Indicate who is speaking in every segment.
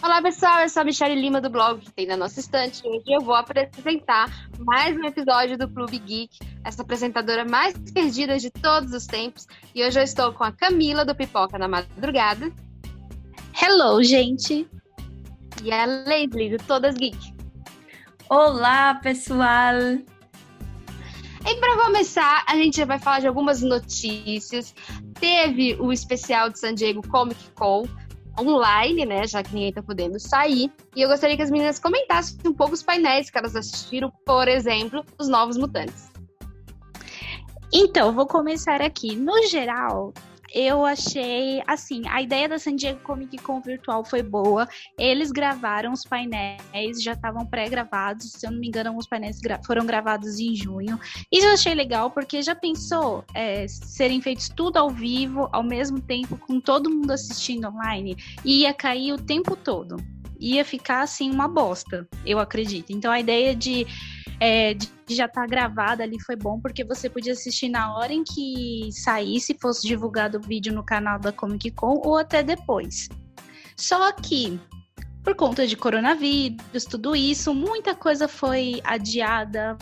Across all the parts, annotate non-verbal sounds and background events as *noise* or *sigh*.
Speaker 1: Olá pessoal, eu sou a Michelle Lima do blog que tem na nossa estante. Hoje eu vou apresentar mais um episódio do Clube Geek, essa apresentadora mais perdida de todos os tempos. E hoje eu estou com a Camila do Pipoca na Madrugada.
Speaker 2: Hello, gente!
Speaker 1: E a Leslie do Todas Geek.
Speaker 3: Olá, pessoal!
Speaker 1: E para começar, a gente vai falar de algumas notícias. Teve o especial de San Diego Comic Con online, né? Já que ninguém tá podendo sair. E eu gostaria que as meninas comentassem um pouco os painéis que elas assistiram, por exemplo, os Novos Mutantes.
Speaker 2: Então, vou começar aqui. No geral, eu achei, assim, a ideia da San Diego Comic Con virtual foi boa. Eles gravaram os painéis, já estavam pré-gravados. Se eu não me engano, os painéis gra foram gravados em junho. Isso eu achei legal, porque já pensou é, serem feitos tudo ao vivo, ao mesmo tempo, com todo mundo assistindo online? E ia cair o tempo todo. Ia ficar, assim, uma bosta, eu acredito. Então, a ideia de é, de já estar tá gravada ali foi bom, porque você podia assistir na hora em que saísse, fosse divulgado o vídeo no canal da Comic Con ou até depois. Só que por conta de coronavírus, tudo isso, muita coisa foi adiada,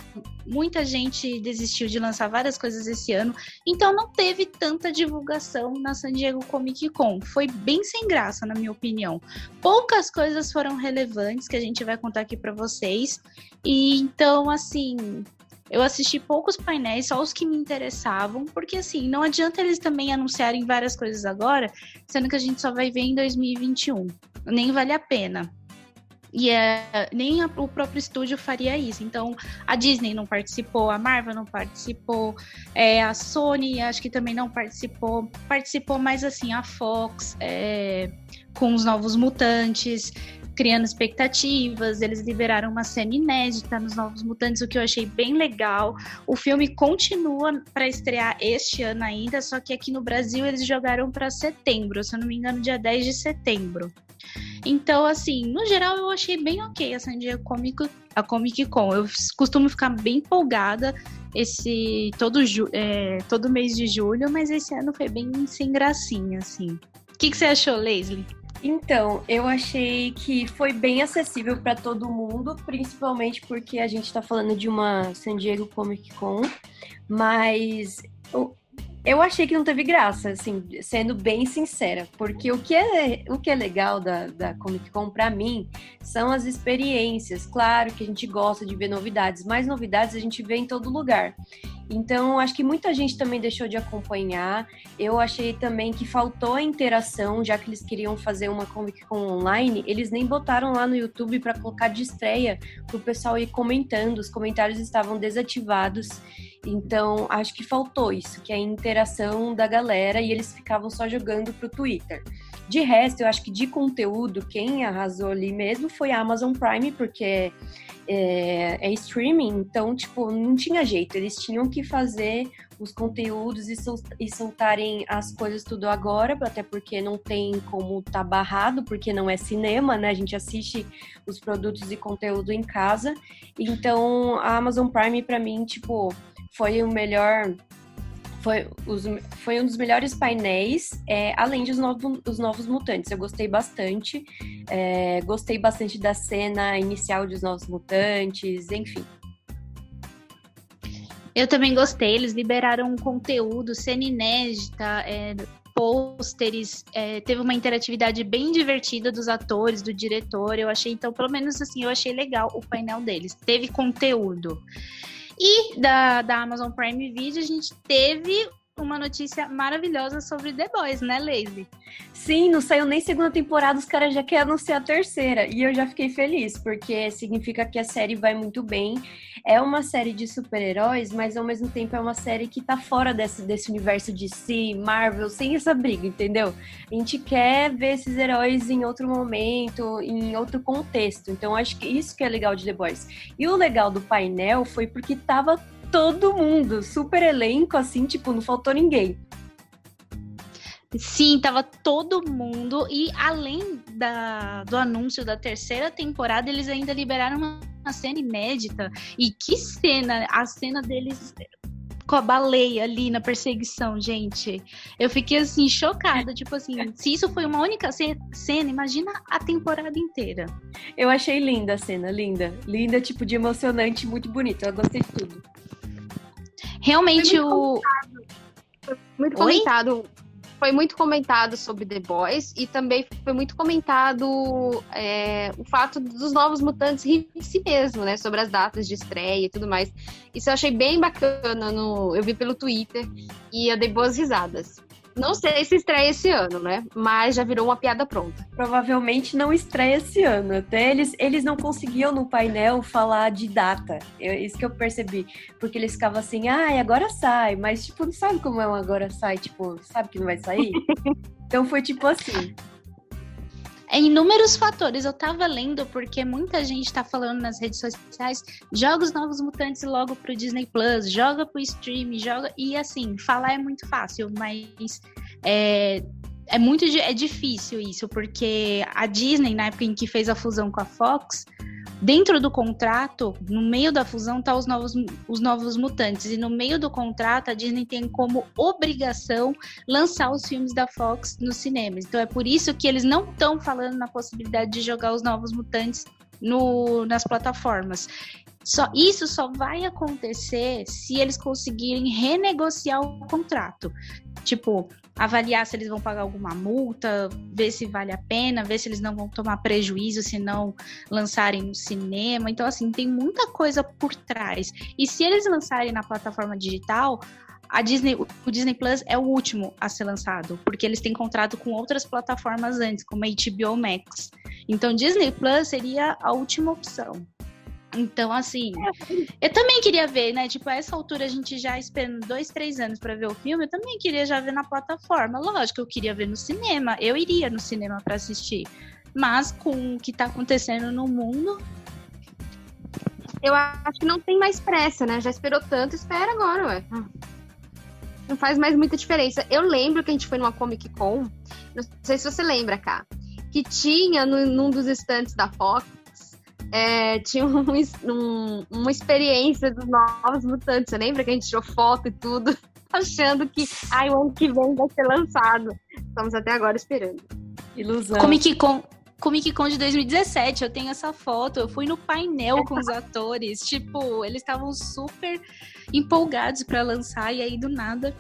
Speaker 2: muita gente desistiu de lançar várias coisas esse ano, então não teve tanta divulgação na San Diego Comic Con. Foi bem sem graça, na minha opinião. Poucas coisas foram relevantes que a gente vai contar aqui para vocês. E então, assim, eu assisti poucos painéis, só os que me interessavam, porque assim, não adianta eles também anunciarem várias coisas agora, sendo que a gente só vai ver em 2021 nem vale a pena. E é, nem a, o próprio estúdio faria isso. Então, a Disney não participou, a Marvel não participou, é, a Sony acho que também não participou. Participou mais assim a Fox, é, com os novos mutantes, criando expectativas. Eles liberaram uma cena inédita nos Novos Mutantes, o que eu achei bem legal. O filme continua para estrear este ano ainda, só que aqui no Brasil eles jogaram para setembro, se eu não me engano, dia 10 de setembro. Então, assim, no geral eu achei bem ok a San Diego Comic, a Comic Con. Eu costumo ficar bem empolgada esse todo, é, todo mês de julho, mas esse ano foi bem sem gracinha, assim. O que, que você achou, Leslie?
Speaker 3: Então, eu achei que foi bem acessível para todo mundo, principalmente porque a gente está falando de uma San Diego Comic Con, mas eu achei que não teve graça, assim, sendo bem sincera, porque o que é, o que é legal da, da Comic Con para mim são as experiências. Claro que a gente gosta de ver novidades, mas novidades a gente vê em todo lugar. Então, acho que muita gente também deixou de acompanhar. Eu achei também que faltou a interação, já que eles queriam fazer uma Comic Con online, eles nem botaram lá no YouTube para colocar de estreia para o pessoal ir comentando. Os comentários estavam desativados. Então, acho que faltou isso, que é a interação da galera e eles ficavam só jogando pro Twitter. De resto, eu acho que de conteúdo, quem arrasou ali mesmo foi a Amazon Prime, porque é, é, streaming, então, tipo, não tinha jeito. Eles tinham que fazer os conteúdos e, sol, soltarem as coisas tudo agora, até porque não tem como tá barrado, porque não é cinema, né? A gente assiste os produtos e conteúdo em casa. Então, a Amazon Prime, para mim, tipo foi o melhor. Foi, os, foi um dos melhores painéis, é, além dos novos, os novos mutantes. Eu gostei bastante. É, gostei bastante da cena inicial dos novos mutantes, enfim.
Speaker 2: Eu também gostei, eles liberaram um conteúdo, cena inédita, é, pôsteres, é, teve uma interatividade bem divertida dos atores, do diretor. Eu achei, então, pelo menos assim, eu achei legal o painel deles. Teve conteúdo. E da, da Amazon Prime Video, a gente teve uma notícia maravilhosa sobre The Boys, né, Lazy?
Speaker 3: Sim, não saiu nem segunda temporada, os caras já querem anunciar a terceira. E eu já fiquei feliz, porque significa que a série vai muito bem. É uma série de super-heróis, mas ao mesmo tempo é uma série que tá fora desse, desse universo de si, Marvel, sem essa briga, entendeu? A gente quer ver esses heróis em outro momento, em outro contexto. Então acho que isso que é legal de The Boys. E o legal do painel foi porque tava todo mundo, super elenco, assim, tipo, não faltou ninguém.
Speaker 2: Sim, tava todo mundo. E além da, do anúncio da terceira temporada, eles ainda liberaram uma, uma cena inédita. E que cena! A cena deles com a baleia ali na perseguição, gente. Eu fiquei assim, chocada. Tipo assim, se isso foi uma única cena, imagina a temporada inteira.
Speaker 3: Eu achei linda a cena, linda. Linda, tipo, de emocionante, muito bonita. Eu gostei de tudo.
Speaker 2: Realmente o.
Speaker 1: Muito comentado foi muito comentado sobre The Boys e também foi muito comentado é, o fato dos novos mutantes rirem de si mesmo, né? Sobre as datas de estreia e tudo mais. Isso eu achei bem bacana. No, eu vi pelo Twitter e eu dei boas risadas. Não sei se estreia esse ano, né? Mas já virou uma piada pronta.
Speaker 3: Provavelmente não estreia esse ano. Até eles, eles não conseguiam no painel falar de data. Eu, isso que eu percebi. Porque eles ficavam assim, ai, ah, agora sai. Mas, tipo, não sabe como é um agora sai? Tipo, sabe que não vai sair? *laughs* então foi tipo assim.
Speaker 2: É inúmeros fatores. Eu tava lendo porque muita gente tá falando nas redes sociais, joga os novos mutantes logo pro Disney Plus, joga pro stream, joga. E assim, falar é muito fácil, mas é, é muito é difícil isso, porque a Disney, na época em que fez a fusão com a Fox, Dentro do contrato, no meio da fusão, tá os novos, os novos mutantes. E no meio do contrato, a Disney tem como obrigação lançar os filmes da Fox nos cinemas. Então é por isso que eles não estão falando na possibilidade de jogar os novos mutantes no, nas plataformas. Só, isso só vai acontecer se eles conseguirem renegociar o contrato. Tipo, avaliar se eles vão pagar alguma multa, ver se vale a pena, ver se eles não vão tomar prejuízo se não lançarem no cinema. Então, assim, tem muita coisa por trás. E se eles lançarem na plataforma digital, a Disney, o Disney Plus é o último a ser lançado, porque eles têm contrato com outras plataformas antes, como a HBO Max. Então, Disney Plus seria a última opção. Então, assim, eu também queria ver, né? Tipo, a essa altura a gente já esperando dois, três anos para ver o filme, eu também queria já ver na plataforma. Lógico, eu queria ver no cinema, eu iria no cinema para assistir. Mas com o que tá acontecendo no mundo.
Speaker 1: Eu acho que não tem mais pressa, né? Já esperou tanto, espera agora, ué. Não faz mais muita diferença. Eu lembro que a gente foi numa Comic Con, não sei se você lembra, cá, que tinha no, num dos estantes da Fox é, tinha um, *laughs* um, uma experiência dos novos mutantes. Você lembra que a gente tirou foto e tudo, *laughs* achando que ai, o ano que vem vai ser lançado. Estamos até agora esperando.
Speaker 2: Ilusão. Comic Con, Comic Con de 2017, eu tenho essa foto. Eu fui no painel com os *laughs* atores. Tipo, eles estavam super empolgados para lançar e aí do nada.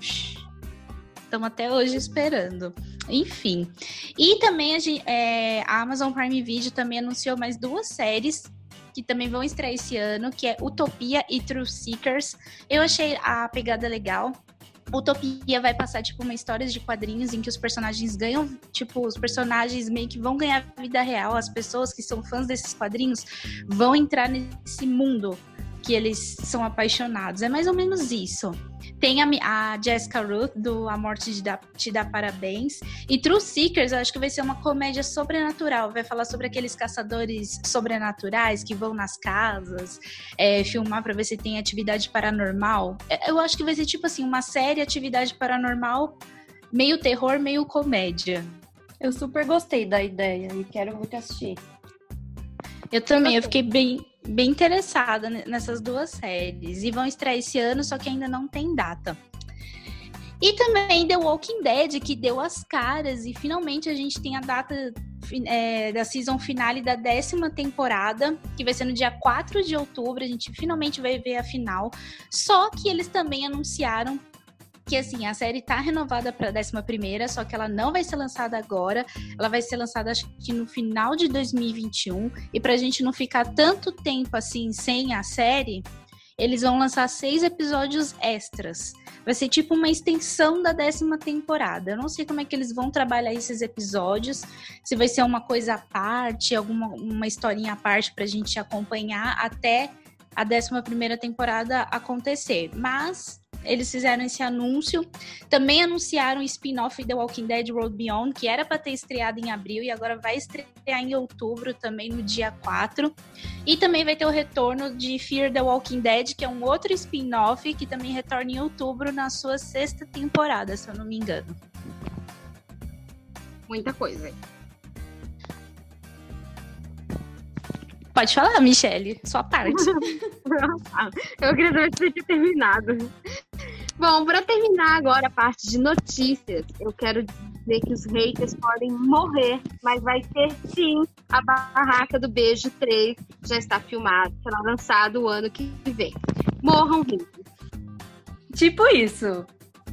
Speaker 2: Estamos até hoje esperando. Enfim. E também a, gente, é, a Amazon Prime Video também anunciou mais duas séries que também vão estrear esse ano, que é Utopia e True Seekers. Eu achei a pegada legal. Utopia vai passar, tipo, uma história de quadrinhos em que os personagens ganham, tipo, os personagens meio que vão ganhar vida real. As pessoas que são fãs desses quadrinhos vão entrar nesse mundo que eles são apaixonados. É mais ou menos isso. Tem a, a Jessica Ruth, do A Morte te dá, te dá Parabéns. E True Seekers, eu acho que vai ser uma comédia sobrenatural. Vai falar sobre aqueles caçadores sobrenaturais que vão nas casas, é, filmar para ver se tem atividade paranormal. É, eu acho que vai ser tipo assim, uma série atividade paranormal, meio terror, meio comédia.
Speaker 3: Eu super gostei da ideia e quero muito assistir.
Speaker 2: Eu também, eu fiquei bem, bem interessada nessas duas séries. E vão estrear esse ano, só que ainda não tem data. E também The Walking Dead, que deu as caras, e finalmente a gente tem a data é, da season finale da décima temporada, que vai ser no dia 4 de outubro. A gente finalmente vai ver a final. Só que eles também anunciaram que assim, a série tá renovada para a 11, só que ela não vai ser lançada agora, ela vai ser lançada acho que no final de 2021, e pra gente não ficar tanto tempo assim sem a série, eles vão lançar seis episódios extras. Vai ser tipo uma extensão da décima temporada. Eu não sei como é que eles vão trabalhar esses episódios, se vai ser uma coisa à parte, alguma uma historinha à parte pra gente acompanhar até a décima primeira temporada acontecer. Mas eles fizeram esse anúncio. Também anunciaram o spin-off The Walking Dead Road Beyond, que era para ter estreado em abril e agora vai estrear em outubro, também no dia 4. E também vai ter o retorno de Fear the Walking Dead, que é um outro spin-off que também retorna em outubro na sua sexta temporada, se eu não me engano.
Speaker 1: Muita coisa.
Speaker 2: Pode falar, Michele, sua parte. *laughs*
Speaker 1: eu queria saber se você tinha terminado. Bom, para terminar agora a parte de notícias, eu quero dizer que os haters podem morrer, mas vai ter sim a Barraca do Beijo 3, já está filmado, será lançado o ano que vem. Morram haters.
Speaker 3: Tipo isso.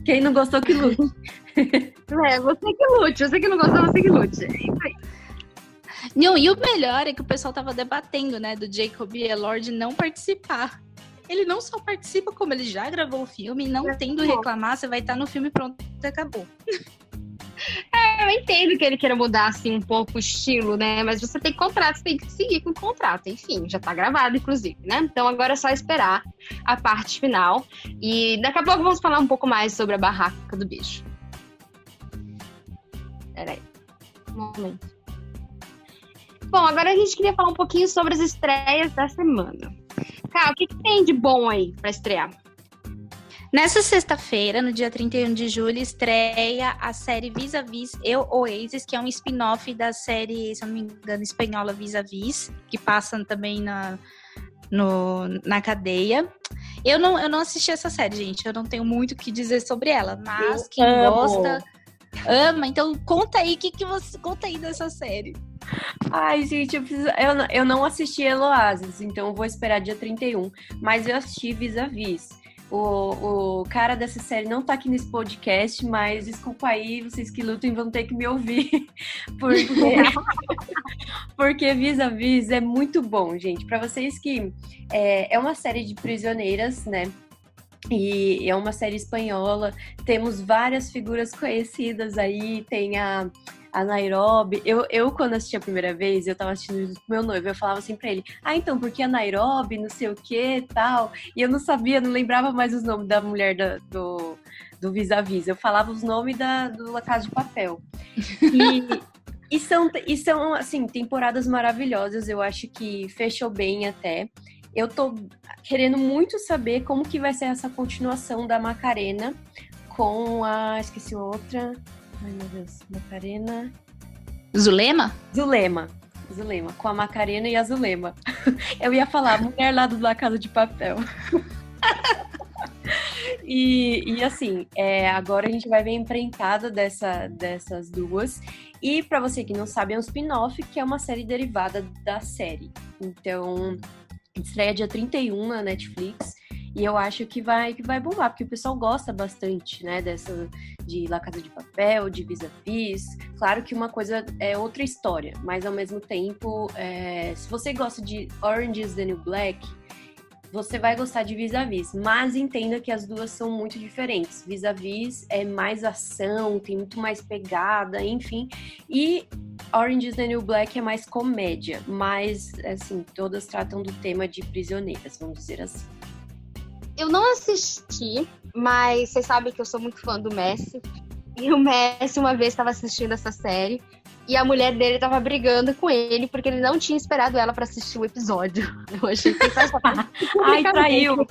Speaker 3: Quem não gostou que lute. *laughs*
Speaker 1: é, você que lute, você que não gostou, você que lute. É isso aí.
Speaker 2: Não, e o melhor é que o pessoal tava debatendo, né, do Jacob Elord não participar. Ele não só participa, como ele já gravou o filme, não é tendo reclamar, você vai estar no filme pronto acabou. *laughs*
Speaker 1: É, eu entendo que ele queira mudar assim um pouco o estilo, né? Mas você tem contrato, você tem que seguir com o contrato. Enfim, já tá gravado, inclusive, né? Então agora é só esperar a parte final. E daqui a pouco vamos falar um pouco mais sobre a barraca do bicho. Peraí. Um momento. Bom, agora a gente queria falar um pouquinho sobre as estreias da semana. O que, que tem de bom aí para estrear?
Speaker 2: Nessa sexta-feira, no dia 31 de julho, estreia a série Vis a Vis Eu Oasis, que é um spin-off da série, se eu não me engano, espanhola Vis a Vis, que passa também na, no, na cadeia. Eu não, eu não assisti essa série, gente. Eu não tenho muito o que dizer sobre ela, mas eu quem amo. gosta ama. Então conta aí, que que você conta aí dessa série?
Speaker 3: Ai, gente, eu, preciso, eu, eu não assisti Eloasis, então eu vou esperar dia 31. Mas eu assisti Vis a Vis. O, o cara dessa série não tá aqui nesse podcast, mas desculpa aí, vocês que lutem vão ter que me ouvir. *laughs* Porque, *laughs* porque Vis a Vis é muito bom, gente. Para vocês que. É, é uma série de prisioneiras, né? E é uma série espanhola. Temos várias figuras conhecidas aí. Tem a a Nairobi. Eu, eu, quando assisti a primeira vez, eu tava assistindo com meu noivo, eu falava assim pra ele, ah, então, porque a Nairobi, não sei o que tal. E eu não sabia, não lembrava mais os nomes da mulher da, do, do vis-a-vis. Eu falava os nomes da, do La Casa de Papel. E, e, são, e são, assim, temporadas maravilhosas. Eu acho que fechou bem até. Eu tô querendo muito saber como que vai ser essa continuação da Macarena com a. Esqueci outra. Ai, meu Deus. Macarena.
Speaker 2: Zulema?
Speaker 3: Zulema. Zulema. Com a Macarena e a Zulema. *laughs* Eu ia falar, mulher lá do La Casa de Papel. *laughs* E, e, assim, é, agora a gente vai ver a empreitada dessa, dessas duas. E para você que não sabe, é um spin-off que é uma série derivada da série. Então, estreia dia 31 na Netflix. E eu acho que vai, que vai bombar, porque o pessoal gosta bastante, né, dessa de La Casa de Papel, de Vis-a-Vis. Claro que uma coisa é outra história, mas ao mesmo tempo, é, se você gosta de Orange is the New Black, você vai gostar de Vis-a-Vis, mas entenda que as duas são muito diferentes. Vis-a-Vis é mais ação, tem muito mais pegada, enfim. E Orange is the New Black é mais comédia, mas, assim, todas tratam do tema de prisioneiras, vamos dizer assim.
Speaker 1: Eu não assisti, mas vocês sabem que eu sou muito fã do Messi. E o Messi uma vez estava assistindo essa série e a mulher dele estava brigando com ele porque ele não tinha esperado ela para assistir o episódio. *laughs* Eu achei que *laughs*
Speaker 3: Ai, traiu.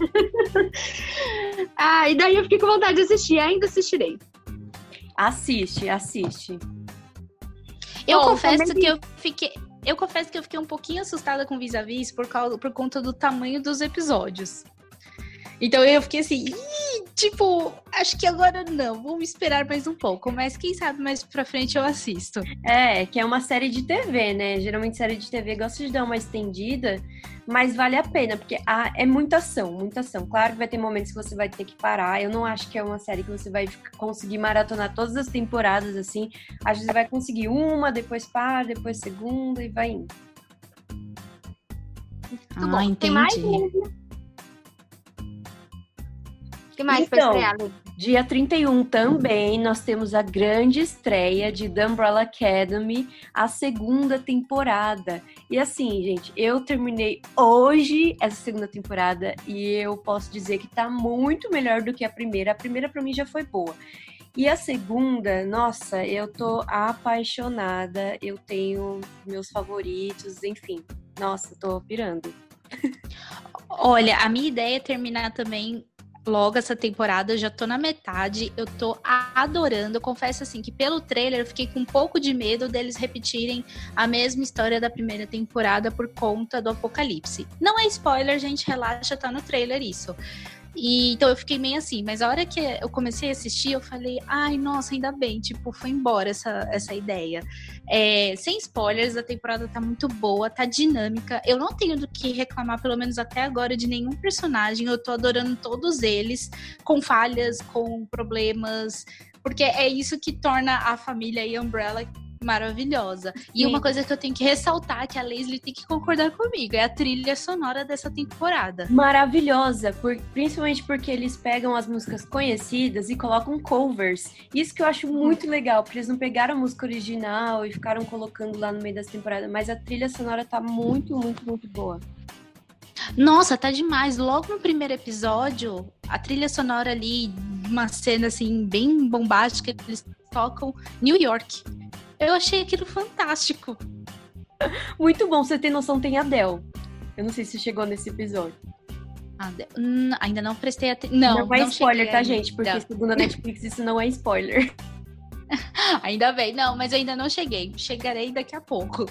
Speaker 3: *laughs*
Speaker 1: ah, e daí eu fiquei com vontade de assistir, ainda assistirei.
Speaker 3: Assiste, assiste.
Speaker 2: Eu Bom, confesso que eu fiquei eu confesso que eu fiquei um pouquinho assustada com vis-a-vis por, causa, por conta do tamanho dos episódios. Então eu fiquei assim, tipo, acho que agora não, vamos esperar mais um pouco, mas quem sabe mais pra frente eu assisto.
Speaker 3: É, que é uma série de TV, né? Geralmente série de TV gosta de dar uma estendida, mas vale a pena, porque é muita ação, muita ação. Claro que vai ter momentos que você vai ter que parar. Eu não acho que é uma série que você vai conseguir maratonar todas as temporadas assim. Acho que você vai conseguir uma, depois para, depois segunda e vai indo.
Speaker 2: Muito ah, bom. entendi. Tem mais?
Speaker 1: Que mais então, estrear,
Speaker 3: Dia 31 também nós temos a grande estreia de The Umbrella Academy, a segunda temporada. E assim, gente, eu terminei hoje essa segunda temporada e eu posso dizer que tá muito melhor do que a primeira. A primeira para mim já foi boa. E a segunda, nossa, eu tô apaixonada. Eu tenho meus favoritos, enfim. Nossa, tô pirando. *laughs*
Speaker 2: Olha, a minha ideia é terminar também logo essa temporada, já tô na metade, eu tô adorando. Confesso assim que pelo trailer eu fiquei com um pouco de medo deles repetirem a mesma história da primeira temporada por conta do apocalipse. Não é spoiler, gente, relaxa, tá no trailer isso. E, então eu fiquei meio assim, mas a hora que eu comecei a assistir, eu falei, ai, nossa, ainda bem, tipo, foi embora essa, essa ideia. É, sem spoilers, a temporada tá muito boa, tá dinâmica. Eu não tenho do que reclamar, pelo menos até agora, de nenhum personagem. Eu tô adorando todos eles, com falhas, com problemas, porque é isso que torna a família e Umbrella maravilhosa. E Sim. uma coisa que eu tenho que ressaltar, que a Leslie tem que concordar comigo, é a trilha sonora dessa temporada.
Speaker 3: Maravilhosa, por, principalmente porque eles pegam as músicas conhecidas e colocam covers. Isso que eu acho muito legal, porque eles não pegaram a música original e ficaram colocando lá no meio das temporadas, mas a trilha sonora tá muito, muito, muito boa.
Speaker 2: Nossa, tá demais. Logo no primeiro episódio, a trilha sonora ali, uma cena assim, bem bombástica, eles tocam New York. Eu achei aquilo fantástico. *laughs*
Speaker 3: Muito bom, você tem noção, tem a Del. Eu não sei se chegou nesse episódio.
Speaker 2: Adele. Hum, ainda não prestei atenção. Não,
Speaker 3: não é spoiler, tá, gente? Porque segundo a Netflix isso não é spoiler. *laughs* *laughs*
Speaker 2: ainda bem, não, mas eu ainda não cheguei. Chegarei daqui a pouco.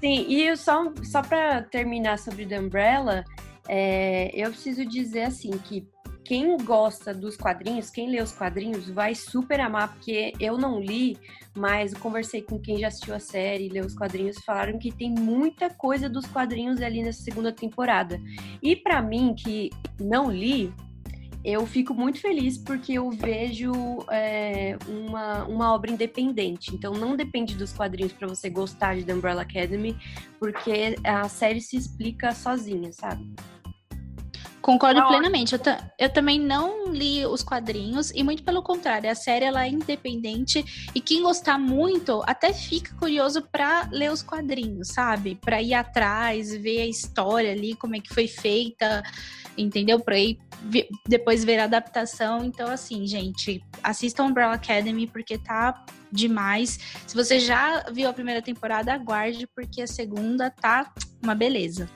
Speaker 3: Sim, e só, só pra terminar sobre The Umbrella, é, eu preciso dizer assim que quem gosta dos quadrinhos, quem lê os quadrinhos, vai super amar, porque eu não li, mas conversei com quem já assistiu a série, leu os quadrinhos, falaram que tem muita coisa dos quadrinhos ali nessa segunda temporada. E para mim, que não li, eu fico muito feliz porque eu vejo é, uma, uma obra independente. Então, não depende dos quadrinhos para você gostar de The Umbrella Academy, porque a série se explica sozinha, sabe?
Speaker 2: Concordo plenamente. Eu, eu, também não li os quadrinhos e muito pelo contrário, a série ela é independente e quem gostar muito até fica curioso para ler os quadrinhos, sabe? Para ir atrás, ver a história ali, como é que foi feita, entendeu? Para ir depois ver a adaptação. Então assim, gente, assistam Umbrella Academy porque tá demais. Se você já viu a primeira temporada, aguarde porque a segunda tá uma beleza.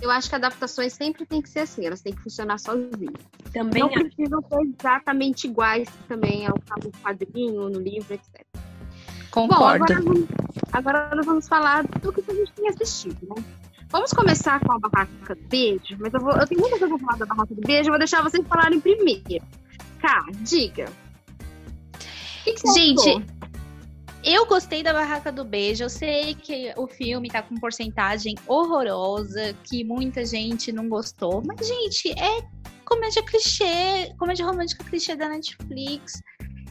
Speaker 1: Eu acho que adaptações sempre tem que ser assim, elas têm que funcionar sozinhas. Também não precisam ser exatamente iguais também ao no quadrinho, no livro, etc.
Speaker 2: Concordo.
Speaker 1: Bom, agora, vamos, agora nós vamos falar do que a gente tem assistido, né? Vamos começar com a Barraca do Beijo, mas eu, vou, eu tenho muita coisa pra falar da Barraca do Beijo, eu vou deixar vocês falarem primeiro. Cá, diga.
Speaker 2: Que que gente, achou? Eu gostei da Barraca do Beijo. Eu sei que o filme tá com porcentagem horrorosa, que muita gente não gostou. Mas, gente, é comédia clichê, comédia romântica clichê da Netflix.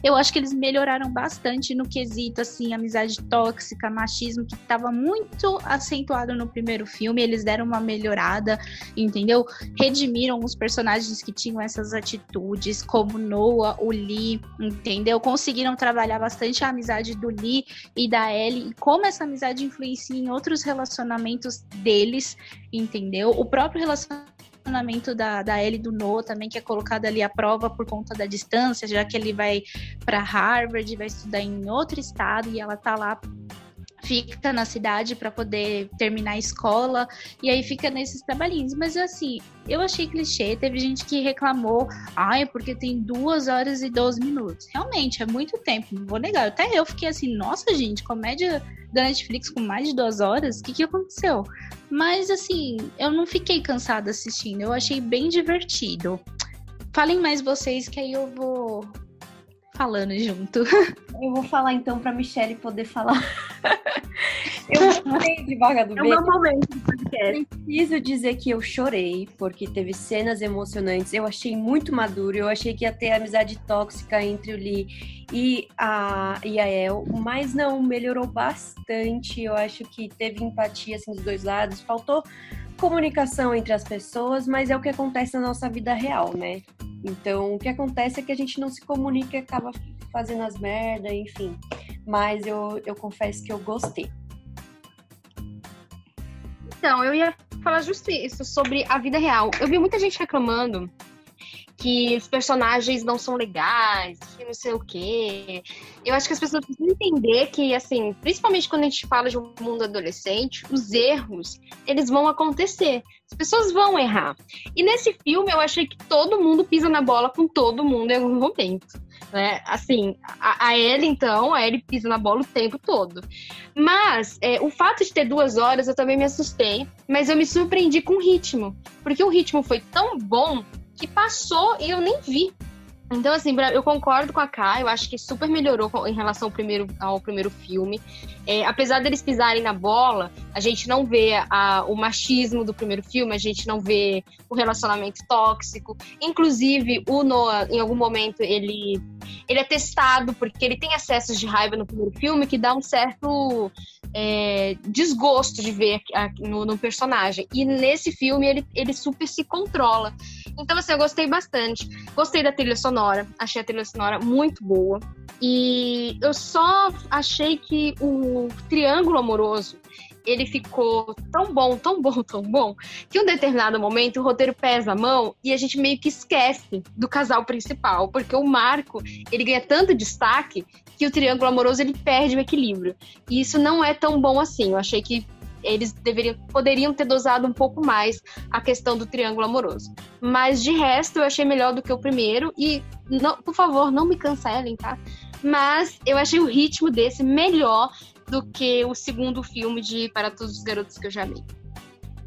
Speaker 2: Eu acho que eles melhoraram bastante no quesito, assim, amizade tóxica, machismo, que estava muito acentuado no primeiro filme. Eles deram uma melhorada, entendeu? Redimiram os personagens que tinham essas atitudes, como Noah, o Lee, entendeu? Conseguiram trabalhar bastante a amizade do Lee e da Ellie, e como essa amizade influencia em outros relacionamentos deles, entendeu? O próprio relacionamento relacionamento da, da Ellie do Noah também, que é colocado ali à prova por conta da distância, já que ele vai para Harvard, vai estudar em outro estado e ela tá lá fica na cidade para poder terminar a escola e aí fica nesses trabalhinhos. Mas assim, eu achei clichê. Teve gente que reclamou, ai, porque tem duas horas e 12 minutos. Realmente, é muito tempo, não vou negar. Até eu fiquei assim, nossa, gente, comédia da Netflix com mais de duas horas, o que, que aconteceu? Mas assim, eu não fiquei cansada assistindo, eu achei bem divertido. Falem mais vocês que aí eu vou falando junto.
Speaker 3: Eu vou falar então para Michelle poder falar. *laughs* eu gostei de Vaga do
Speaker 1: É o meu momento do
Speaker 3: podcast. Preciso dizer que eu chorei, porque teve cenas emocionantes. Eu achei muito maduro. Eu achei que ia ter amizade tóxica entre o Lee e a, e a El, mas não, melhorou bastante. Eu acho que teve empatia assim, dos dois lados. Faltou comunicação entre as pessoas, mas é o que acontece na nossa vida real, né? Então, o que acontece é que a gente não se comunica e acaba fazendo as merdas, enfim. Mas eu, eu confesso que eu gostei.
Speaker 1: Então, eu ia falar justo isso, sobre a vida real. Eu vi muita gente reclamando que os personagens não são legais, que não sei o quê. Eu acho que as pessoas precisam entender que, assim, principalmente quando a gente fala de um mundo adolescente, os erros, eles vão acontecer. As pessoas vão errar. E nesse filme, eu achei que todo mundo pisa na bola com todo mundo em algum momento. Né? Assim, a, a Ellie, então, a Ellie pisa na bola o tempo todo. Mas é, o fato de ter duas horas, eu também me assustei, mas eu me surpreendi com o ritmo. Porque o ritmo foi tão bom que passou e eu nem vi. Então, assim, eu concordo com a Kai, eu acho que super melhorou em relação ao primeiro, ao primeiro filme. É, apesar deles pisarem na bola, a gente não vê a, o machismo do primeiro filme, a gente não vê o relacionamento tóxico. Inclusive, o Noah, em algum momento, ele, ele é testado porque ele tem acessos de raiva no primeiro filme que dá um certo é, desgosto de ver no, no, personagem. E nesse filme ele, ele super se controla. Então, assim, eu gostei bastante. Gostei da trilha sonora, achei a trilha sonora muito boa. E eu só achei que o triângulo amoroso ele ficou tão bom, tão bom, *laughs* tão bom, que em um determinado momento o roteiro pesa a mão e a gente meio que esquece do casal principal, porque o Marco, ele ganha tanto destaque que o triângulo amoroso ele perde o equilíbrio. E isso não é tão bom assim. Eu achei que eles deveriam, poderiam ter dosado um pouco mais a questão do triângulo amoroso. Mas de resto, eu achei melhor do que o primeiro. E, não, por favor, não me cancelem, tá? Mas eu achei o ritmo desse melhor do que o segundo filme de Para Todos os Garotos que eu já amei.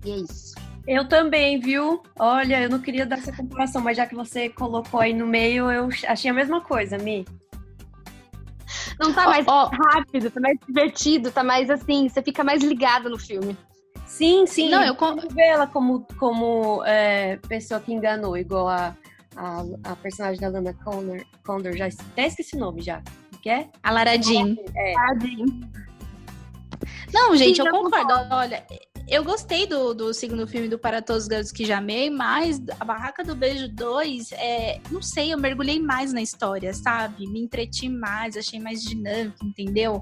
Speaker 1: E é isso.
Speaker 3: Eu também, viu? Olha, eu não queria dar essa comparação, mas já que você colocou aí no meio, eu achei a mesma coisa, Mi.
Speaker 1: Não tá mais oh, oh. rápido, tá mais divertido, tá mais assim, você fica mais ligado no filme.
Speaker 3: Sim, sim. Não, eu não vejo ela como, como é, pessoa que enganou, igual a, a, a personagem da Lana Condor, Condor, já até esqueci o nome já. Que é?
Speaker 2: A Lara Jean. É. Não, gente, sim, eu concordo. Olha, eu gostei do, do segundo filme do Para Todos os Garotos que Já Amei, mas a Barraca do Beijo 2, é, não sei, eu mergulhei mais na história, sabe? Me entreti mais, achei mais dinâmico, entendeu?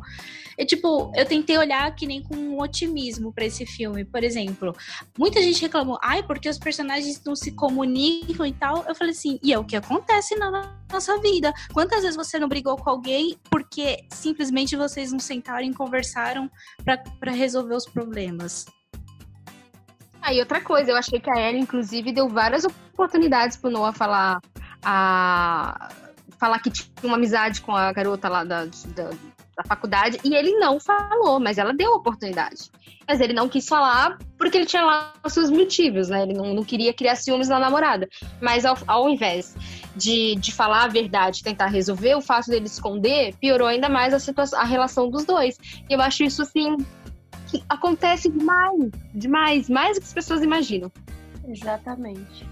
Speaker 2: E, tipo, eu tentei olhar que nem com um otimismo para esse filme. Por exemplo, muita gente reclamou, ai, porque os personagens não se comunicam e tal. Eu falei assim, e é o que acontece na nossa vida. Quantas vezes você não brigou com alguém porque simplesmente vocês não sentaram e conversaram para resolver os problemas?
Speaker 1: Ah, e outra coisa, eu achei que a Ellie, inclusive, deu várias oportunidades pro Noah falar a falar que tinha uma amizade com a garota lá da, da, da, faculdade, e ele não falou, mas ela deu a oportunidade. Mas ele não quis falar porque ele tinha lá os seus motivos, né? Ele não, não queria criar ciúmes na namorada. Mas ao, ao invés de, de falar a verdade, tentar resolver, o fato dele esconder piorou ainda mais a, situação, a relação dos dois. E eu acho isso, assim, que acontece demais, demais, mais do que as pessoas imaginam.
Speaker 3: Exatamente.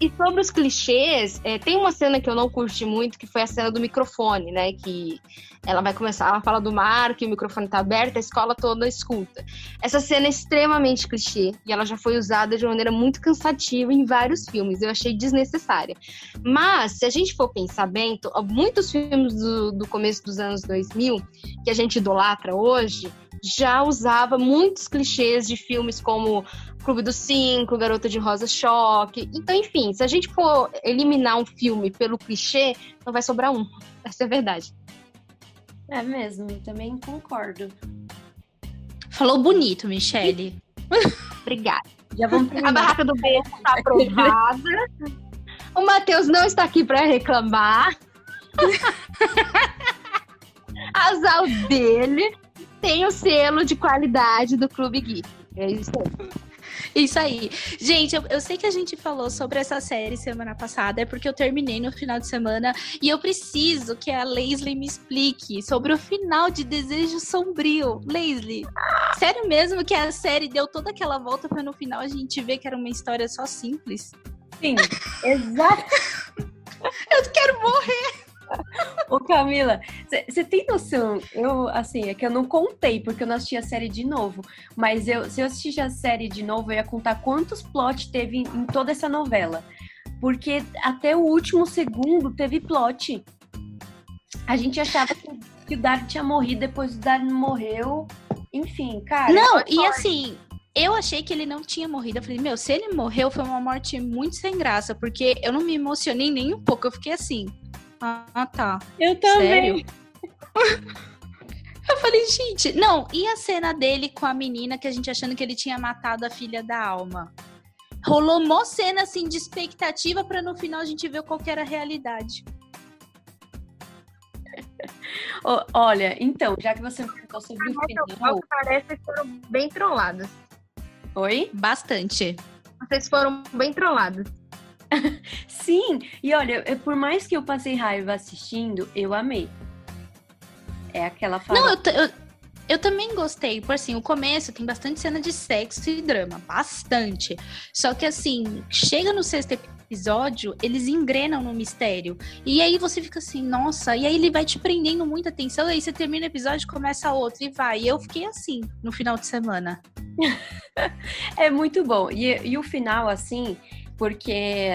Speaker 1: E sobre os clichês, é, tem uma cena que eu não curti muito, que foi a cena do microfone, né? Que ela vai começar, ela fala do mar, que o microfone tá aberto, a escola toda escuta. Essa cena é extremamente clichê e ela já foi usada de maneira muito cansativa em vários filmes. Eu achei desnecessária. Mas, se a gente for pensar bem, muitos filmes do, do começo dos anos 2000, que a gente idolatra hoje, já usava muitos clichês de filmes como Clube dos Cinco, Garota de Rosa Choque. Então, enfim, se a gente for eliminar um filme pelo clichê, não vai sobrar um. *laughs* Essa é a verdade.
Speaker 3: É mesmo, também concordo.
Speaker 2: Falou bonito, Michele. *laughs*
Speaker 1: Obrigada. Já vamos A barraca do beijo está aprovada. *laughs* o Matheus não está aqui para reclamar. Azar dele tem o selo de qualidade do Clube Geek. É isso aí.
Speaker 2: Isso aí. Gente, eu, eu, sei que a gente falou sobre essa série semana passada, é porque eu terminei no final de semana e eu preciso que a Leslie me explique sobre o final de Desejo Sombrio. Leslie, sério mesmo que a série deu toda aquela volta para no final a gente ver que era uma história só simples?
Speaker 3: Sim, *laughs* exato.
Speaker 2: eu quero morrer.
Speaker 3: Ô Camila, você tem noção? Eu, assim, é que eu não contei, porque eu não assisti a série de novo. Mas eu, se eu assistir a série de novo, eu ia contar quantos plot teve em, em toda essa novela. Porque até o último segundo teve plot. A gente achava que, que o Dario tinha morrido, depois o Dario morreu. Enfim, cara.
Speaker 2: Não, e assim, Eu achei que ele não tinha morrido. Eu falei, meu, se ele morreu, foi uma morte muito sem graça, porque eu não me emocionei nem um pouco. Eu fiquei assim. Ah, tá.
Speaker 3: Eu também. *laughs*
Speaker 2: eu falei, gente, não, e a cena dele com a menina que a gente achando que ele tinha matado a filha da alma? Rolou mó cena assim de expectativa para no final a gente ver qual era a realidade. *laughs*
Speaker 3: Olha, então, já que você perguntou sobre o final.
Speaker 1: Parece que foram bem trolladas.
Speaker 3: Oi?
Speaker 2: Bastante.
Speaker 1: Vocês foram bem trollados. *laughs*
Speaker 3: Sim, e olha, por mais que eu passei raiva assistindo, eu amei. É aquela fala.
Speaker 2: Não, eu, eu, eu, também gostei. Por assim, o começo tem bastante cena de sexo e drama. Bastante. Só que assim, chega no sexto episódio, eles engrenam no mistério. E aí você fica assim, nossa, e aí ele vai te prendendo muita atenção, e aí você termina o episódio, começa outro e vai. E eu fiquei assim no final de semana. *laughs*
Speaker 3: é muito bom. E, e o final, assim, porque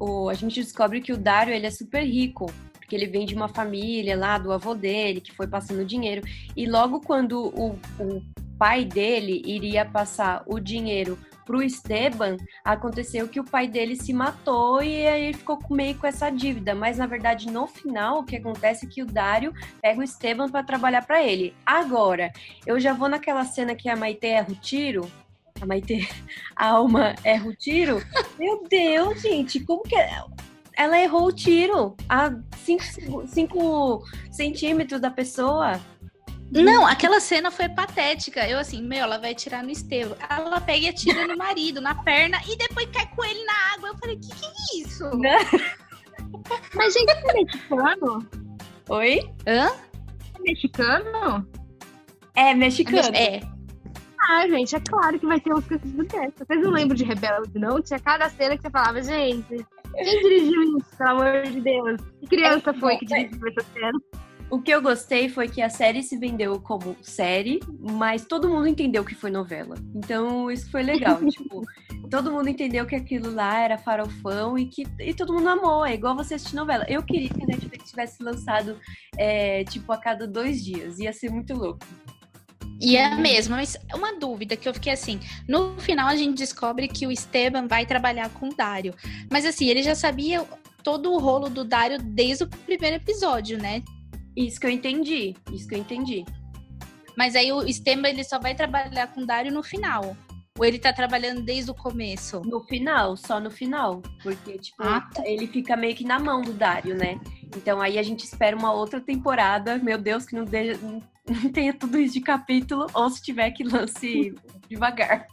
Speaker 3: o, a gente descobre que o Dario ele é super rico, porque ele vem de uma família lá do avô dele que foi passando dinheiro. E logo quando o, o pai dele iria passar o dinheiro pro Esteban, aconteceu que o pai dele se matou e aí ele ficou meio com essa dívida. Mas na verdade, no final, o que acontece é que o Dário pega o Esteban para trabalhar para ele. Agora, eu já vou naquela cena que a Maite erra o tiro a Maite, *laughs* a Alma erra o tiro. Meu Deus, gente, como que é? ela errou o tiro a 5 centímetros da pessoa?
Speaker 2: Não, aquela cena foi patética. Eu assim, meu, ela vai atirar no Estevam. Ela pega e atira no marido, na perna, e depois cai com ele na água. Eu falei, que que é isso? *laughs*
Speaker 1: Mas, gente, é mexicano?
Speaker 3: Oi?
Speaker 2: Hã?
Speaker 1: É mexicano?
Speaker 3: É mexicano.
Speaker 2: É.
Speaker 1: Ah, gente, é claro que vai ter uns coisas dessa. Vocês não lembram de Rebelde, não? Tinha cada cena que você falava, gente, quem dirigiu isso, pelo amor de Deus? Que criança é, foi que dirigiu essa cena?
Speaker 3: O que eu gostei foi que a série se vendeu como série, mas todo mundo entendeu que foi novela. Então, isso foi legal. *laughs* tipo, todo mundo entendeu que aquilo lá era farofão e que e todo mundo amou. É igual você assistir novela. Eu queria que a Netflix tivesse lançado, é, tipo, a cada dois dias. Ia ser muito louco.
Speaker 2: E é mesmo, mas uma dúvida que eu fiquei assim, no final a gente descobre que o Esteban vai trabalhar com o Dário. Mas assim, ele já sabia todo o rolo do Dário desde o primeiro episódio, né?
Speaker 3: Isso que eu entendi, isso que eu entendi.
Speaker 2: Mas aí o Esteban ele só vai trabalhar com o Dário no final. Ou ele tá trabalhando desde o começo?
Speaker 3: No final, só no final. Porque, tipo, ah, tá. ele fica meio que na mão do Dário, né? Então aí a gente espera uma outra temporada. Meu Deus, que não, de... não *laughs* tenha tudo isso de capítulo, ou se tiver que lance devagar.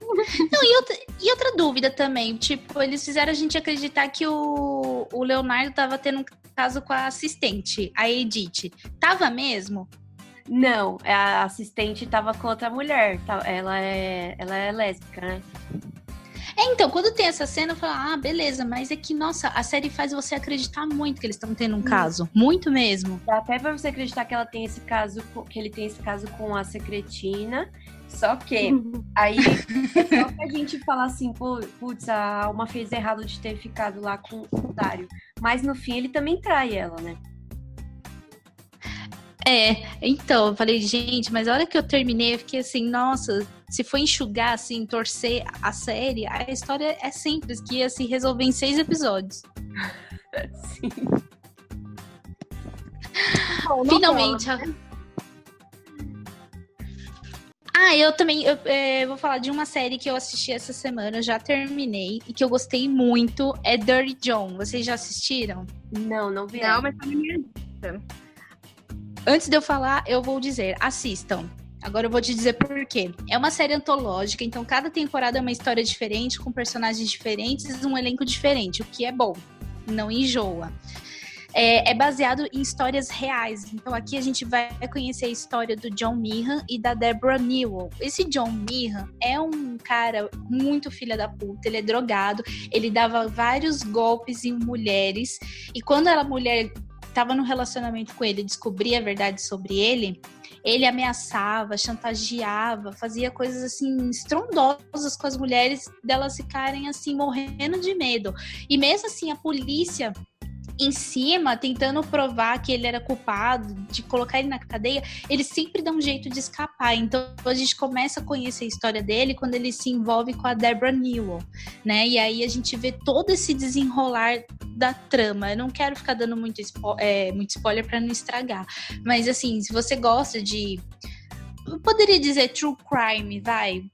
Speaker 2: Não, e outra, e outra dúvida também, tipo, eles fizeram a gente acreditar que o, o Leonardo tava tendo um caso com a assistente, a Edith. Tava mesmo?
Speaker 3: Não, a assistente tava com outra mulher. Tá, ela é, ela é lésbica, né?
Speaker 2: É, então, quando tem essa cena, eu falo, ah, beleza, mas é que, nossa, a série faz você acreditar muito que eles estão tendo um hum. caso. Muito mesmo.
Speaker 3: Dá até pra você acreditar que ela tem esse caso, que ele tem esse caso com a secretina. Só que *laughs* aí só pra gente falar assim, putz, a Alma fez errado de ter ficado lá com o Dário. Mas no fim ele também trai ela, né?
Speaker 2: É, então, eu falei, gente, mas a hora que eu terminei, eu fiquei assim, nossa, se for enxugar, assim, torcer a série, a história é simples, que ia se resolver em seis episódios. *laughs* Sim. Finalmente. Ah, eu também eu, é, vou falar de uma série que eu assisti essa semana, já terminei e que eu gostei muito. É Dirty John. Vocês já assistiram?
Speaker 3: Não, não vi.
Speaker 1: Não, mas tá na minha lista.
Speaker 2: Antes de eu falar, eu vou dizer, assistam. Agora eu vou te dizer por quê. É uma série antológica, então cada temporada é uma história diferente, com personagens diferentes, um elenco diferente, o que é bom, não enjoa. É, é, baseado em histórias reais. Então aqui a gente vai conhecer a história do John Meehan e da Deborah Newell. Esse John Meehan é um cara muito filha da puta, ele é drogado, ele dava vários golpes em mulheres e quando a mulher estava no relacionamento com ele, descobria a verdade sobre ele, ele ameaçava, chantageava, fazia coisas assim estrondosas com as mulheres delas ficarem assim morrendo de medo. E mesmo assim a polícia em cima, tentando provar que ele era culpado, de colocar ele na cadeia, ele sempre dá um jeito de escapar. Então a gente começa a conhecer a história dele quando ele se envolve com a Deborah Newell, né? E aí a gente vê todo esse desenrolar da trama. Eu não quero ficar dando muito, spo é, muito spoiler para não estragar. Mas assim, se você gosta de. Eu poderia dizer true crime, vai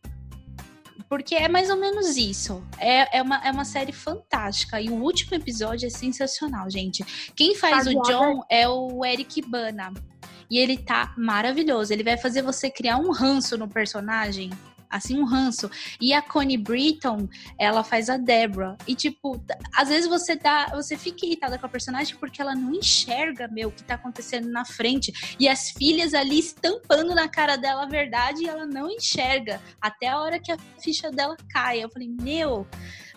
Speaker 2: porque é mais ou menos isso. É, é, uma, é uma série fantástica. E o último episódio é sensacional, gente. Quem faz o John é o Eric Bana. E ele tá maravilhoso. Ele vai fazer você criar um ranço no personagem assim, um ranço. E a Connie Britton, ela faz a Deborah. E, tipo, às vezes você dá, você fica irritada com a personagem porque ela não enxerga, meu, o que tá acontecendo na frente. E as filhas ali estampando na cara dela a verdade e ela não enxerga. Até a hora que a ficha dela cai. Eu falei, meu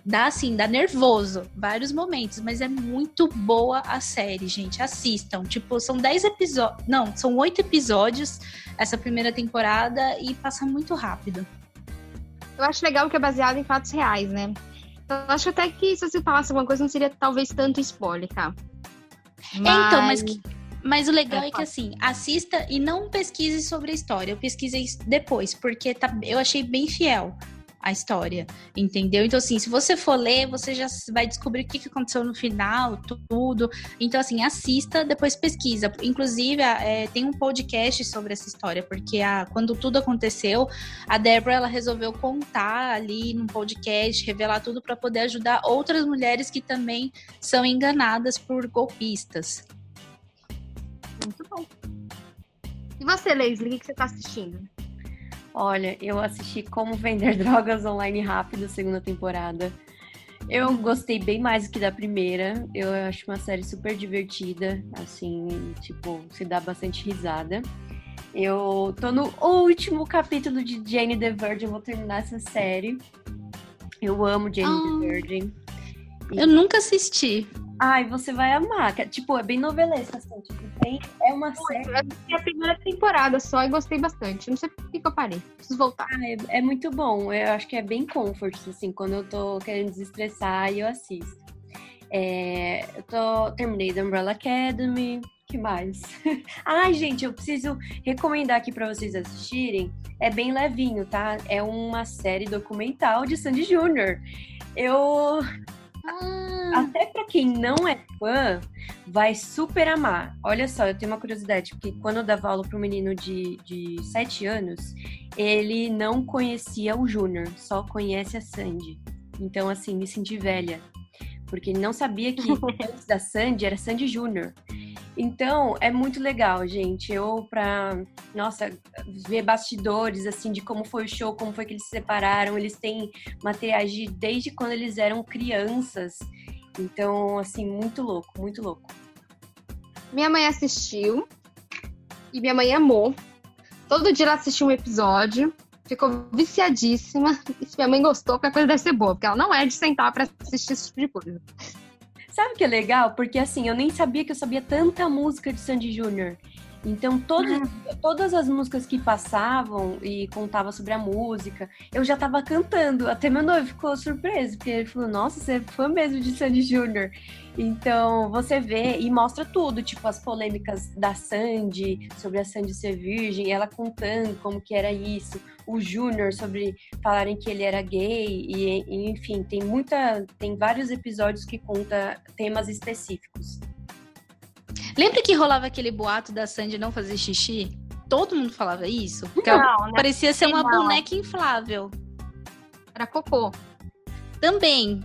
Speaker 2: dá assim, dá nervoso, vários momentos, mas é muito boa a série, gente. Assistam. Tipo, são 10 episódios. Não, são oito episódios essa primeira temporada e passa muito rápido.
Speaker 1: Eu acho legal que é baseado em fatos reais, né? Eu acho até que se você falasse alguma coisa, não seria talvez tanto spoiler, tá?
Speaker 2: Mas... É, então, mas, que, mas o legal é, é que assim, assista e não pesquise sobre a história. Eu pesquisei depois, porque tá, eu achei bem fiel a história, entendeu? Então, assim, se você for ler, você já vai descobrir o que aconteceu no final, tudo. Então, assim, assista, depois pesquisa. Inclusive, é, tem um podcast sobre essa história, porque a, quando tudo aconteceu, a Débora ela resolveu contar ali num podcast, revelar tudo para poder ajudar outras mulheres que também são enganadas por golpistas.
Speaker 1: Muito bom. E você, Leslie, o que você está assistindo?
Speaker 3: Olha, eu assisti Como Vender Drogas Online Rápido, segunda temporada. Eu gostei bem mais do que da primeira. Eu acho uma série super divertida, assim, tipo, se dá bastante risada. Eu tô no último capítulo de Jane the Virgin, vou terminar essa série. Eu amo Jane oh. the ah. Virgin.
Speaker 2: Eu nunca assisti.
Speaker 3: Ai, você vai amar. Tipo, é bem novelesca, assim. Tipo, tem, é uma série. Eu
Speaker 1: assisti a primeira temporada só e gostei bastante. Não sei por que eu parei. Preciso voltar.
Speaker 3: Ah, é, é, muito bom. Eu acho que é bem comfort, assim, quando eu tô querendo desestressar e eu assisto. É, eu tô, terminei The Umbrella Academy. que mais? *laughs* Ai, gente, eu preciso recomendar aqui para vocês assistirem. É bem levinho, tá? É uma série documental de Sandy Júnior. Eu ah. Até para quem não é fã, vai super amar. Olha só, eu tenho uma curiosidade, porque quando eu dava aula para um menino de, de 7 anos, ele não conhecia o Júnior, só conhece a Sandy. Então, assim, me senti velha. Porque ele não sabia que *laughs* antes da Sandy era Sandy Júnior. Então, é muito legal, gente. Eu, pra, nossa, ver bastidores, assim, de como foi o show, como foi que eles se separaram. Eles têm materiais de, desde quando eles eram crianças. Então, assim, muito louco, muito louco.
Speaker 1: Minha mãe assistiu e minha mãe amou. Todo dia ela assistiu um episódio, ficou viciadíssima. E se minha mãe gostou, a coisa deve ser boa, porque ela não é de sentar para assistir esse tipo de coisa.
Speaker 3: Sabe o que é legal? Porque assim, eu nem sabia que eu sabia tanta música de Sandy Júnior. Então, todas, ah. todas as músicas que passavam e contava sobre a música, eu já tava cantando. Até meu noivo ficou surpreso, porque ele falou: Nossa, você é fã mesmo de Sandy Júnior. Então, você vê e mostra tudo, tipo as polêmicas da Sandy, sobre a Sandy ser virgem, ela contando como que era isso, o Júnior sobre falarem que ele era gay e, e enfim, tem muita, tem vários episódios que conta temas específicos.
Speaker 2: Lembra que rolava aquele boato da Sandy não fazer xixi? Todo mundo falava isso? Porque não, ela né? parecia ser uma não. boneca inflável.
Speaker 1: Era cocô.
Speaker 2: Também.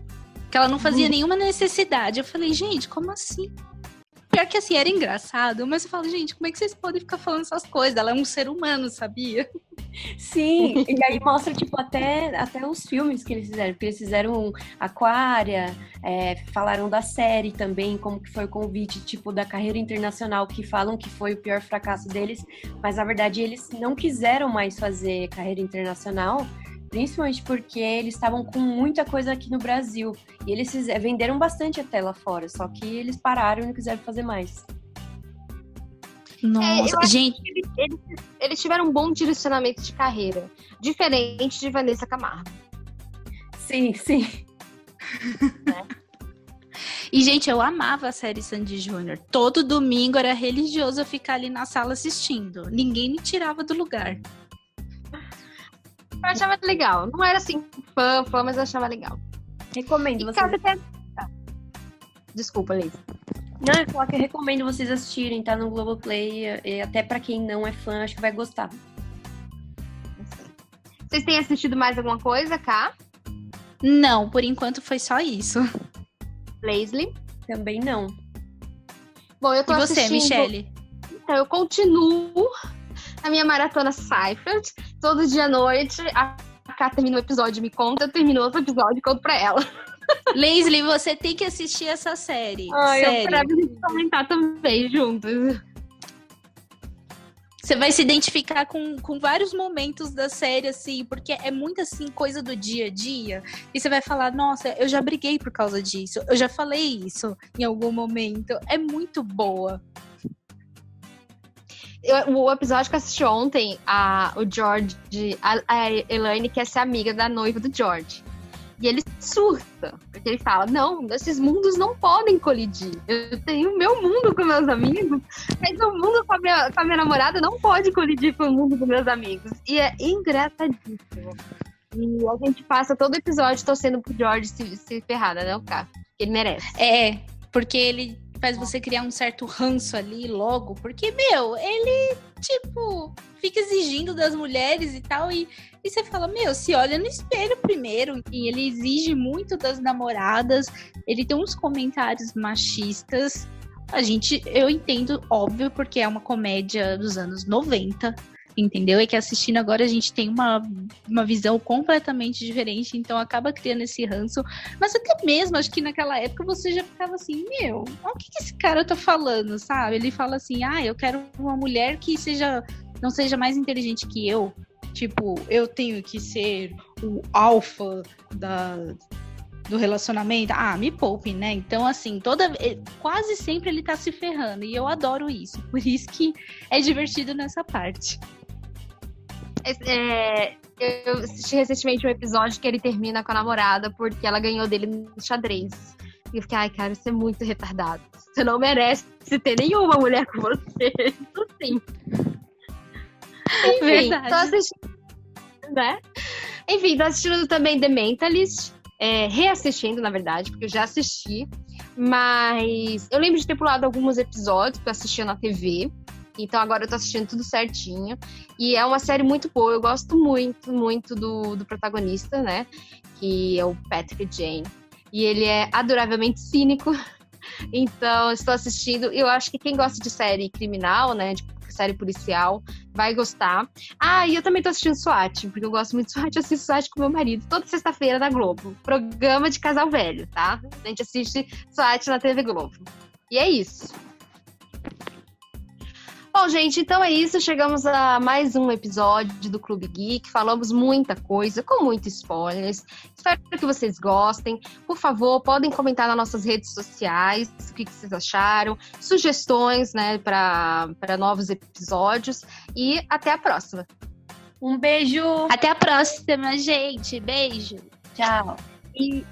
Speaker 2: Que ela não fazia hum. nenhuma necessidade. Eu falei, gente, como assim? Pior que assim, era engraçado, mas eu falo, gente, como é que vocês podem ficar falando essas coisas? Ela é um ser humano, sabia?
Speaker 3: Sim, e aí mostra, tipo, até, até os filmes que eles fizeram, porque eles fizeram Aquária, é, falaram da série também, como que foi o convite, tipo, da carreira internacional, que falam que foi o pior fracasso deles, mas na verdade eles não quiseram mais fazer carreira internacional, principalmente porque eles estavam com muita coisa aqui no Brasil, e eles venderam bastante até lá fora, só que eles pararam e não quiseram fazer mais.
Speaker 2: Nossa, é, gente.
Speaker 1: Eles, eles, eles, tiveram um bom direcionamento de carreira, diferente de Vanessa Camargo.
Speaker 3: Sim, sim.
Speaker 2: Né? *laughs* E, gente, eu amava a série Sandy Júnior. Todo domingo era religioso eu ficar ali na sala assistindo. Ninguém me tirava do lugar.
Speaker 1: Eu achava legal. Não era assim fã, fã, mas eu achava legal.
Speaker 3: Recomendo
Speaker 1: E
Speaker 3: vocês.
Speaker 1: Casa até... Desculpa, Liz.
Speaker 3: Não, eu falo que eu recomendo vocês assistirem, tá no Globoplay. E até pra quem não é fã, acho que vai gostar.
Speaker 1: Vocês têm assistido mais alguma coisa, Cá?
Speaker 2: Não, por enquanto foi só isso.
Speaker 1: Leslie?
Speaker 3: Também não.
Speaker 1: Bom, eu tô
Speaker 2: E você,
Speaker 1: assistindo...
Speaker 2: Michele?
Speaker 1: Então, eu continuo a minha maratona Seifert. Todo dia à noite, a Cá termina um episódio, me conta, eu termino outro episódio e conto pra ela. *laughs*
Speaker 2: Leslie, você tem que assistir essa série.
Speaker 1: Ai, eu
Speaker 2: Sério.
Speaker 1: quero a gente comentar também juntos.
Speaker 2: Você vai se identificar com, com vários momentos da série, assim, porque é muito assim, coisa do dia a dia. E você vai falar, nossa, eu já briguei por causa disso. Eu já falei isso em algum momento. É muito boa.
Speaker 1: Eu- o episódio que eu assisti ontem, a, o George, a, a Elaine quer ser amiga da noiva do George. E ele surta, porque ele fala: Não, esses mundos não podem colidir. Eu tenho o meu mundo com meus amigos, mas o mundo com a, minha, com a minha namorada não pode colidir com o mundo com meus amigos. E é engraçadíssimo. E a gente passa todo episódio torcendo pro George se, se ferrar, né, o cara? Ele merece.
Speaker 2: É, porque ele faz você criar um certo ranço ali logo, porque, meu, ele, tipo, fica exigindo das mulheres e tal, e, e você fala, meu, se olha no espelho primeiro. E ele exige muito das namoradas, ele tem uns comentários machistas. A gente, eu entendo, óbvio, porque é uma comédia dos anos 90. Entendeu? É que assistindo agora a gente tem uma, uma visão completamente diferente, então acaba criando esse ranço. Mas até mesmo, acho que naquela época você já ficava assim, meu, o que, que esse cara tá falando, sabe? Ele fala assim, ah, eu quero uma mulher que seja, não seja mais inteligente que eu. Tipo, eu tenho que ser o alfa da, do relacionamento. Ah, me poupe, né? Então, assim, toda eh, quase sempre ele tá se ferrando. E eu adoro isso. Por isso que é divertido nessa parte.
Speaker 1: É, eu assisti recentemente um episódio que ele termina com a namorada porque ela ganhou dele no xadrez. E eu fiquei, ai, cara, isso é muito retardado. Você não merece ter nenhuma mulher com você. Isso sim. Enfim,
Speaker 2: Verdade.
Speaker 1: tô assistindo. Né? Enfim, tô assistindo também The Mentalist. é, reassistindo, na verdade, porque eu já assisti. Mas eu lembro de ter pulado alguns episódios que eu assistia na TV. Então agora eu tô assistindo tudo certinho. E é uma série muito boa. Eu gosto muito, muito do, do protagonista, né? Que é o Patrick Jane. E ele é adoravelmente cínico. *laughs* Então, estou assistindo. Eu acho que quem gosta de série criminal, né? De série policial, vai gostar. Ah, e eu também tô assistindo SWAT, porque eu gosto muito de SWAT. Eu assisto SWAT com meu marido toda sexta-feira da Globo. Programa de casal velho, tá? A gente assiste SWAT na TV Globo. E é isso. Bom, gente, então é isso. Chegamos a mais um episódio do Clube Geek. Falamos muita coisa, com muitos spoilers. Espero que vocês gostem. Por favor, podem comentar nas nossas redes sociais o que, que vocês acharam, sugestões, né, para novos episódios. E até a próxima.
Speaker 3: Um beijo.
Speaker 2: Até a próxima, gente. Beijo.
Speaker 3: Tchau.
Speaker 1: E